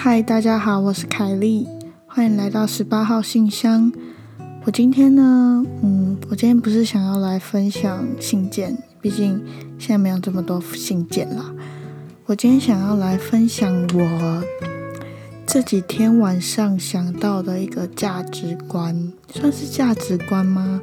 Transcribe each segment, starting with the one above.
嗨，大家好，我是凯莉，欢迎来到十八号信箱。我今天呢，嗯，我今天不是想要来分享信件，毕竟现在没有这么多信件啦。我今天想要来分享我这几天晚上想到的一个价值观，算是价值观吗？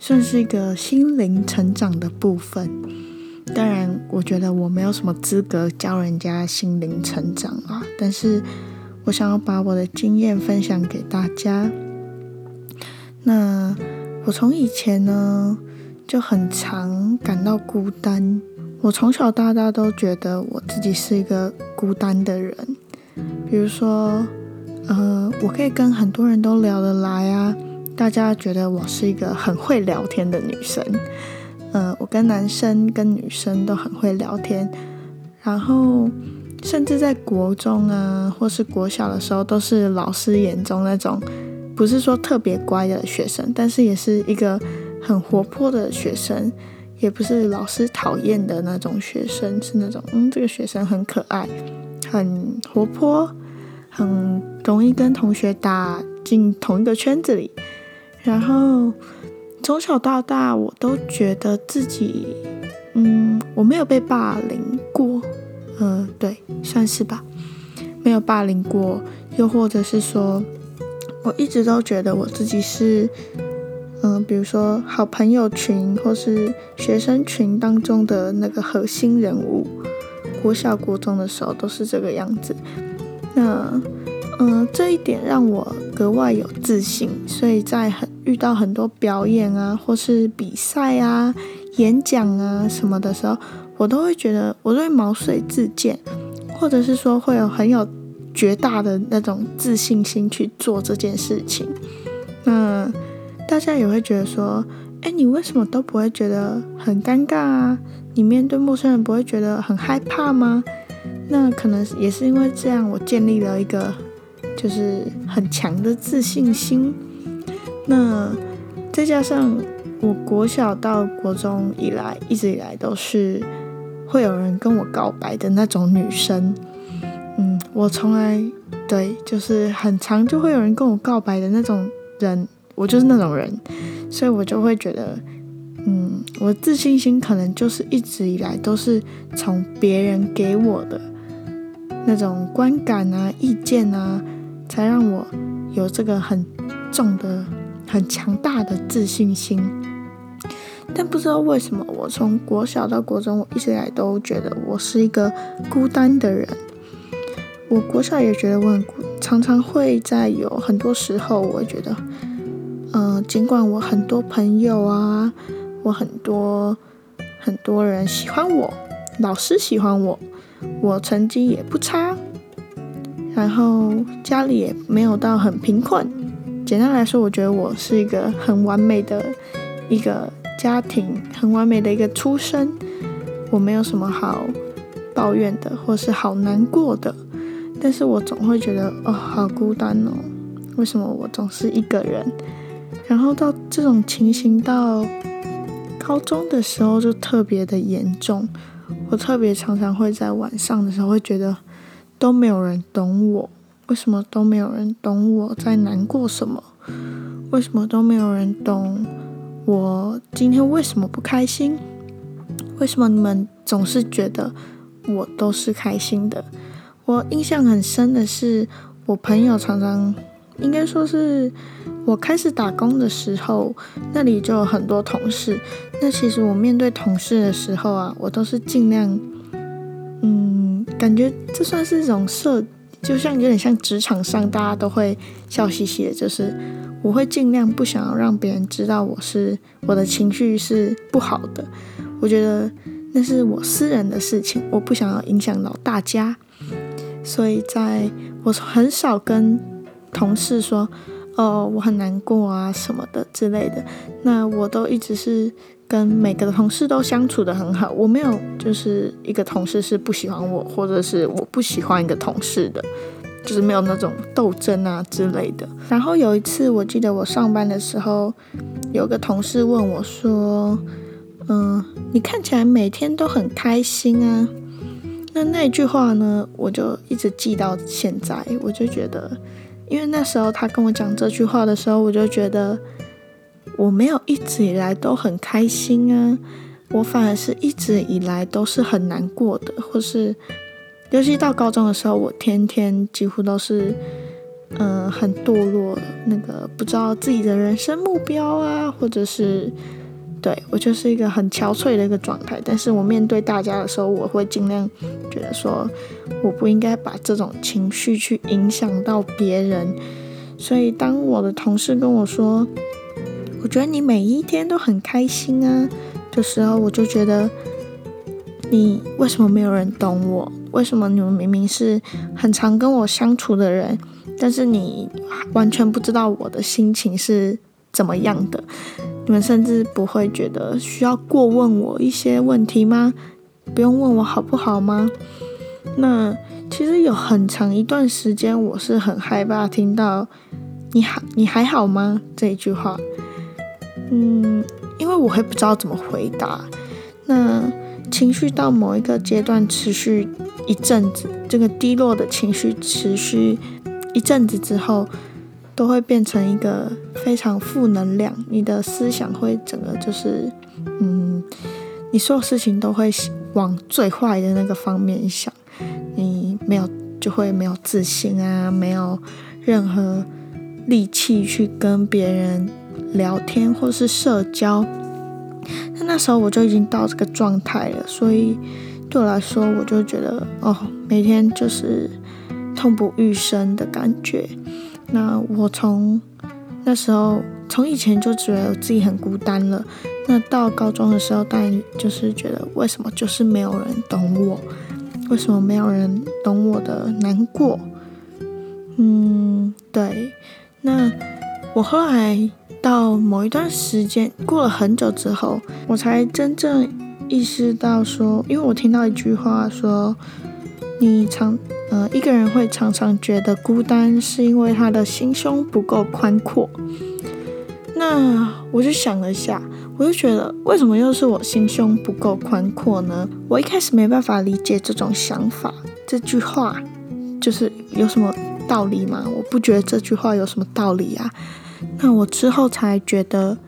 算是一个心灵成长的部分。当然，我觉得我没有什么资格教人家心灵成长啊，但是我想要把我的经验分享给大家。那我从以前呢就很常感到孤单，我从小到大都觉得我自己是一个孤单的人。比如说，呃，我可以跟很多人都聊得来啊，大家觉得我是一个很会聊天的女生。嗯，我跟男生跟女生都很会聊天，然后甚至在国中啊，或是国小的时候，都是老师眼中那种不是说特别乖的学生，但是也是一个很活泼的学生，也不是老师讨厌的那种学生，是那种嗯，这个学生很可爱，很活泼，很容易跟同学打进同一个圈子里，然后。从小到大，我都觉得自己，嗯，我没有被霸凌过，嗯，对，算是吧，没有霸凌过。又或者是说，我一直都觉得我自己是，嗯，比如说好朋友群或是学生群当中的那个核心人物。国小、国中的时候都是这个样子。那。嗯，这一点让我格外有自信，所以在很遇到很多表演啊，或是比赛啊、演讲啊什么的时候，我都会觉得我都会毛遂自荐，或者是说会有很有绝大的那种自信心去做这件事情。那大家也会觉得说，哎，你为什么都不会觉得很尴尬啊？你面对陌生人不会觉得很害怕吗？那可能也是因为这样，我建立了一个。就是很强的自信心，那再加上我国小到国中以来，一直以来都是会有人跟我告白的那种女生。嗯，我从来对，就是很长就会有人跟我告白的那种人，我就是那种人，所以我就会觉得，嗯，我自信心可能就是一直以来都是从别人给我的那种观感啊、意见啊。才让我有这个很重的、很强大的自信心。但不知道为什么，我从国小到国中，我一直以来都觉得我是一个孤单的人。我国小也觉得我很孤，常常会在有很多时候，我觉得，嗯，尽管我很多朋友啊，我很多很多人喜欢我，老师喜欢我，我成绩也不差。然后家里也没有到很贫困，简单来说，我觉得我是一个很完美的一个家庭，很完美的一个出身，我没有什么好抱怨的，或是好难过的。但是我总会觉得，哦，好孤单哦，为什么我总是一个人？然后到这种情形到高中的时候就特别的严重，我特别常常会在晚上的时候会觉得。都没有人懂我，为什么都没有人懂我在难过什么？为什么都没有人懂我今天为什么不开心？为什么你们总是觉得我都是开心的？我印象很深的是，我朋友常常，应该说是我开始打工的时候，那里就有很多同事。那其实我面对同事的时候啊，我都是尽量。嗯感觉这算是一种社，就像有点像职场上，大家都会笑嘻嘻的。就是我会尽量不想要让别人知道我是我的情绪是不好的。我觉得那是我私人的事情，我不想要影响到大家。所以在我很少跟同事说，哦，我很难过啊什么的之类的。那我都一直是。跟每个同事都相处的很好，我没有就是一个同事是不喜欢我，或者是我不喜欢一个同事的，就是没有那种斗争啊之类的。然后有一次，我记得我上班的时候，有个同事问我说：“嗯，你看起来每天都很开心啊。”那那句话呢，我就一直记到现在。我就觉得，因为那时候他跟我讲这句话的时候，我就觉得我没有一直以来都很开心啊，我反而是一直以来都是很难过的，或是尤其到高中的时候，我天天几乎都是嗯很堕落，那个不知道自己的人生目标啊，或者是。对我就是一个很憔悴的一个状态，但是我面对大家的时候，我会尽量觉得说，我不应该把这种情绪去影响到别人。所以当我的同事跟我说，我觉得你每一天都很开心啊的时候，我就觉得，你为什么没有人懂我？为什么你们明明是很常跟我相处的人，但是你完全不知道我的心情是怎么样的？你们甚至不会觉得需要过问我一些问题吗？不用问我好不好吗？那其实有很长一段时间，我是很害怕听到“你好，你还好吗”这一句话。嗯，因为我会不知道怎么回答。那情绪到某一个阶段持续一阵子，这个低落的情绪持续一阵子之后。都会变成一个非常负能量，你的思想会整个就是，嗯，你所有事情都会往最坏的那个方面想，你没有就会没有自信啊，没有任何力气去跟别人聊天或是社交。那那时候我就已经到这个状态了，所以对我来说，我就觉得哦，每天就是痛不欲生的感觉。那我从那时候，从以前就觉得自己很孤单了。那到高中的时候，但就是觉得为什么就是没有人懂我？为什么没有人懂我的难过？嗯，对。那我后来到某一段时间，过了很久之后，我才真正意识到说，因为我听到一句话说。你常呃一个人会常常觉得孤单，是因为他的心胸不够宽阔。那我就想了一下，我就觉得为什么又是我心胸不够宽阔呢？我一开始没办法理解这种想法，这句话就是有什么道理吗？我不觉得这句话有什么道理啊。那我之后才觉得，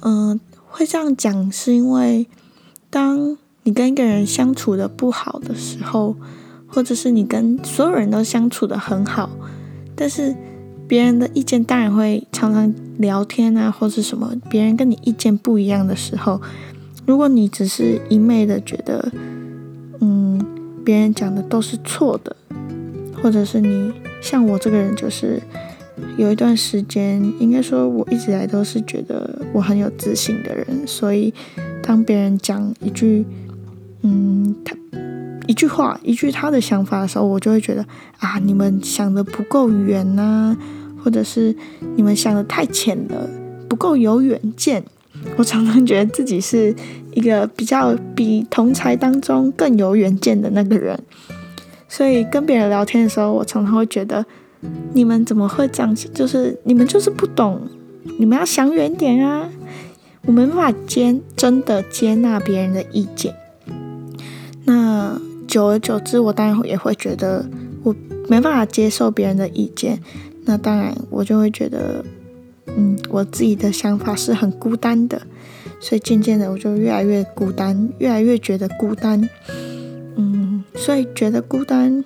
嗯，会这样讲是因为当你跟一个人相处的不好的时候。或者是你跟所有人都相处的很好，但是别人的意见当然会常常聊天啊，或者什么，别人跟你意见不一样的时候，如果你只是一昧的觉得，嗯，别人讲的都是错的，或者是你像我这个人，就是有一段时间，应该说我一直来都是觉得我很有自信的人，所以当别人讲一句，嗯，他。一句话，一句他的想法的时候，我就会觉得啊，你们想的不够远呐，或者是你们想的太浅了，不够有远见。我常常觉得自己是一个比较比同才当中更有远见的那个人，所以跟别人聊天的时候，我常常会觉得你们怎么会这样？就是你们就是不懂，你们要想远点啊！我没办法接真的接纳别人的意见，那。久而久之，我当然也会觉得我没办法接受别人的意见，那当然我就会觉得，嗯，我自己的想法是很孤单的，所以渐渐的我就越来越孤单，越来越觉得孤单，嗯，所以觉得孤单，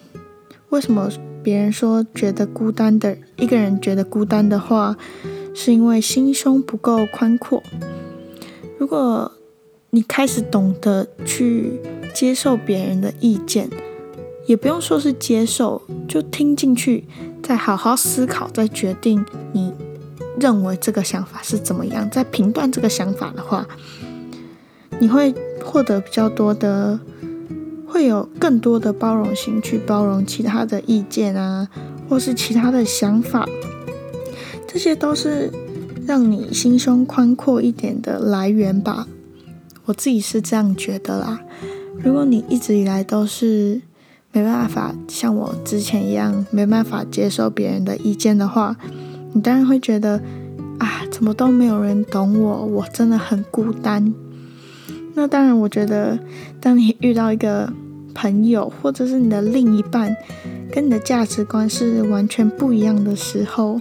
为什么别人说觉得孤单的一个人觉得孤单的话，是因为心胸不够宽阔。如果你开始懂得去。接受别人的意见，也不用说是接受，就听进去，再好好思考，再决定你认为这个想法是怎么样，再评断这个想法的话，你会获得比较多的，会有更多的包容心去包容其他的意见啊，或是其他的想法，这些都是让你心胸宽阔一点的来源吧。我自己是这样觉得啦。如果你一直以来都是没办法像我之前一样没办法接受别人的意见的话，你当然会觉得啊，怎么都没有人懂我，我真的很孤单。那当然，我觉得当你遇到一个朋友或者是你的另一半跟你的价值观是完全不一样的时候，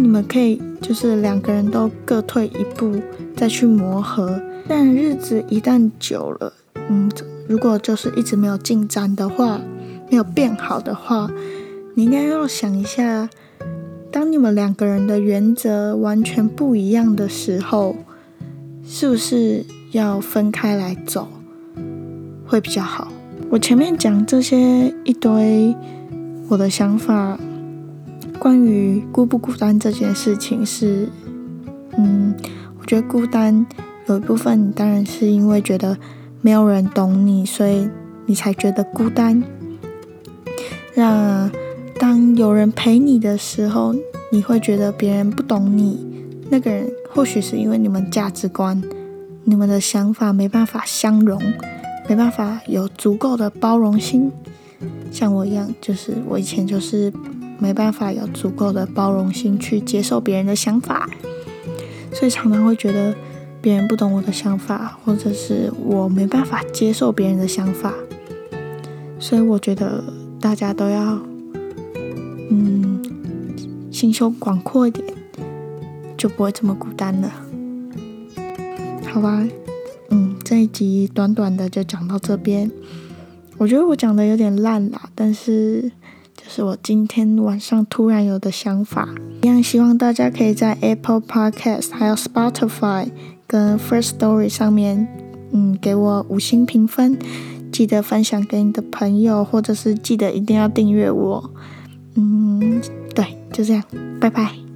你们可以就是两个人都各退一步再去磨合。但日子一旦久了，嗯，如果就是一直没有进展的话，没有变好的话，你应该要想一下，当你们两个人的原则完全不一样的时候，是不是要分开来走会比较好？我前面讲这些一堆我的想法，关于孤不孤单这件事情是，嗯，我觉得孤单。有一部分当然是因为觉得没有人懂你，所以你才觉得孤单。那当有人陪你的时候，你会觉得别人不懂你。那个人或许是因为你们价值观、你们的想法没办法相融，没办法有足够的包容心。像我一样，就是我以前就是没办法有足够的包容心去接受别人的想法，所以常常会觉得。别人不懂我的想法，或者是我没办法接受别人的想法，所以我觉得大家都要，嗯，心胸广阔一点，就不会这么孤单了。好吧，嗯，这一集短短的就讲到这边。我觉得我讲的有点烂啦，但是是我今天晚上突然有的想法，一样希望大家可以在 Apple Podcast 还有 Spotify。跟 First Story 上面，嗯，给我五星评分，记得分享给你的朋友，或者是记得一定要订阅我，嗯，对，就这样，拜拜。